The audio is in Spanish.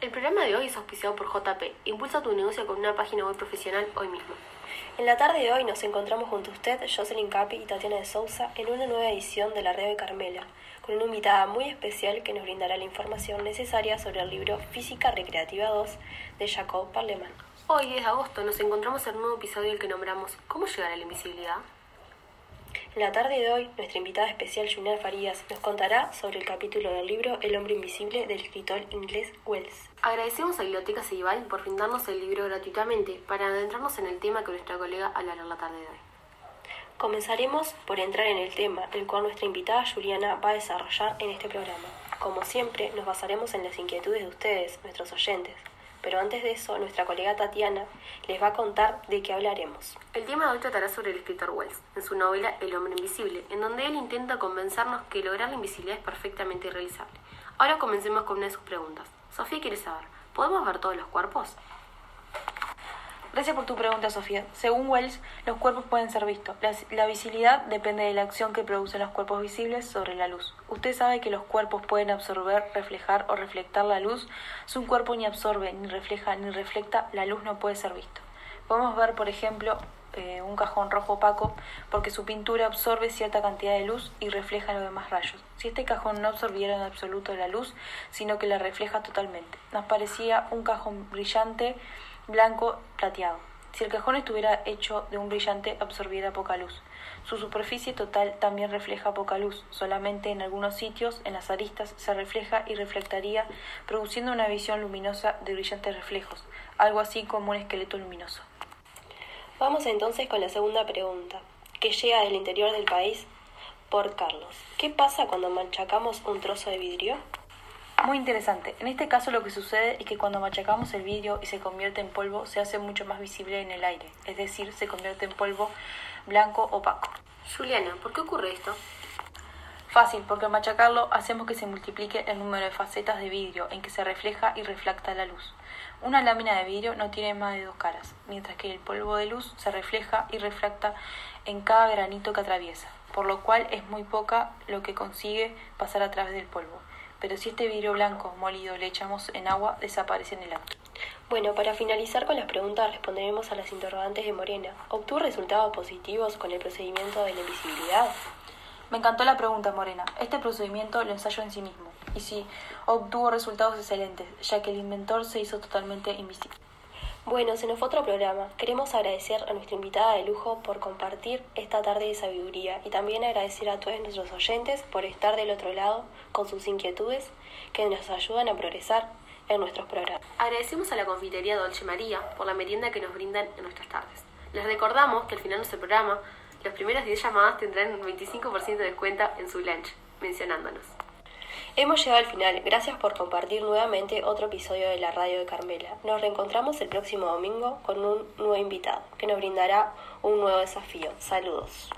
El programa de hoy es auspiciado por JP. Impulsa tu negocio con una página web profesional hoy mismo. En la tarde de hoy nos encontramos junto a usted, Jocelyn Capi y Tatiana de Sousa, en una nueva edición de la Radio de Carmela, con una invitada muy especial que nos brindará la información necesaria sobre el libro Física Recreativa 2 de Jacob Parleman. Hoy, 10 de agosto, nos encontramos en un nuevo episodio del que nombramos ¿Cómo llegar a la invisibilidad? En la tarde de hoy, nuestra invitada especial, Juliana Farías, nos contará sobre el capítulo del libro El hombre invisible del escritor inglés Wells. Agradecemos a Biblioteca Ceibal por brindarnos el libro gratuitamente para adentrarnos en el tema que nuestra colega hablará la tarde de hoy. Comenzaremos por entrar en el tema, el cual nuestra invitada Juliana va a desarrollar en este programa. Como siempre, nos basaremos en las inquietudes de ustedes, nuestros oyentes. Pero antes de eso, nuestra colega Tatiana les va a contar de qué hablaremos. El tema de hoy tratará sobre el escritor Wells, en su novela El hombre invisible, en donde él intenta convencernos que lograr la invisibilidad es perfectamente realizable. Ahora comencemos con una de sus preguntas. Sofía quiere saber, ¿podemos ver todos los cuerpos? Gracias por tu pregunta, Sofía. Según Wells, los cuerpos pueden ser vistos. La, visibilidad depende de la acción que producen los cuerpos visibles sobre la luz. Usted sabe que los cuerpos pueden absorber, reflejar o reflectar la luz. Si un cuerpo ni absorbe, ni refleja, ni reflecta, la luz no puede ser visto. Podemos ver, por ejemplo, eh, un cajón rojo opaco porque su pintura absorbe cierta cantidad de luz y refleja los demás rayos. Si este cajón no absorbiera en absoluto la luz, sino que la refleja totalmente, nos parecía un cajón brillante blanco plateado. Si el cajón estuviera hecho de un brillante, absorbiera poca luz. Su superficie total también refleja poca luz, solamente en algunos sitios, en las aristas, se refleja y reflectaría, produciendo una visión luminosa de brillantes reflejos, algo así como un esqueleto luminoso. Vamos entonces con la segunda pregunta, que llega del interior del país por Carlos. ¿Qué pasa cuando machacamos un trozo de vidrio? Muy interesante. En este caso lo que sucede es que cuando machacamos el vidrio y se convierte en polvo, se hace mucho más visible en el aire, es decir, se convierte en polvo blanco opaco. Juliana, ¿por qué ocurre esto? Fácil, porque al machacarlo hacemos que se multiplique el número de facetas de vidrio en que se refleja y reflecta la luz. Una lámina de vidrio no tiene más de dos caras, mientras que el polvo de luz se refleja y refracta en cada granito que atraviesa, por lo cual es muy poca lo que consigue pasar a través del polvo pero si este vidrio blanco molido le echamos en agua, desaparece en el acto. Bueno, para finalizar con las preguntas responderemos a las interrogantes de Morena. ¿Obtuvo resultados positivos con el procedimiento de la invisibilidad? Me encantó la pregunta, Morena. Este procedimiento lo ensayó en sí mismo. Y sí, obtuvo resultados excelentes, ya que el inventor se hizo totalmente invisible. Bueno, se nos fue otro programa. Queremos agradecer a nuestra invitada de lujo por compartir esta tarde de sabiduría y también agradecer a todos nuestros oyentes por estar del otro lado con sus inquietudes que nos ayudan a progresar en nuestros programas. Agradecemos a la confitería Dolce María por la merienda que nos brindan en nuestras tardes. Les recordamos que al final de nuestro programa, las primeras 10 llamadas tendrán un 25% de descuento en su lunch, mencionándonos. Hemos llegado al final. Gracias por compartir nuevamente otro episodio de la radio de Carmela. Nos reencontramos el próximo domingo con un nuevo invitado que nos brindará un nuevo desafío. Saludos.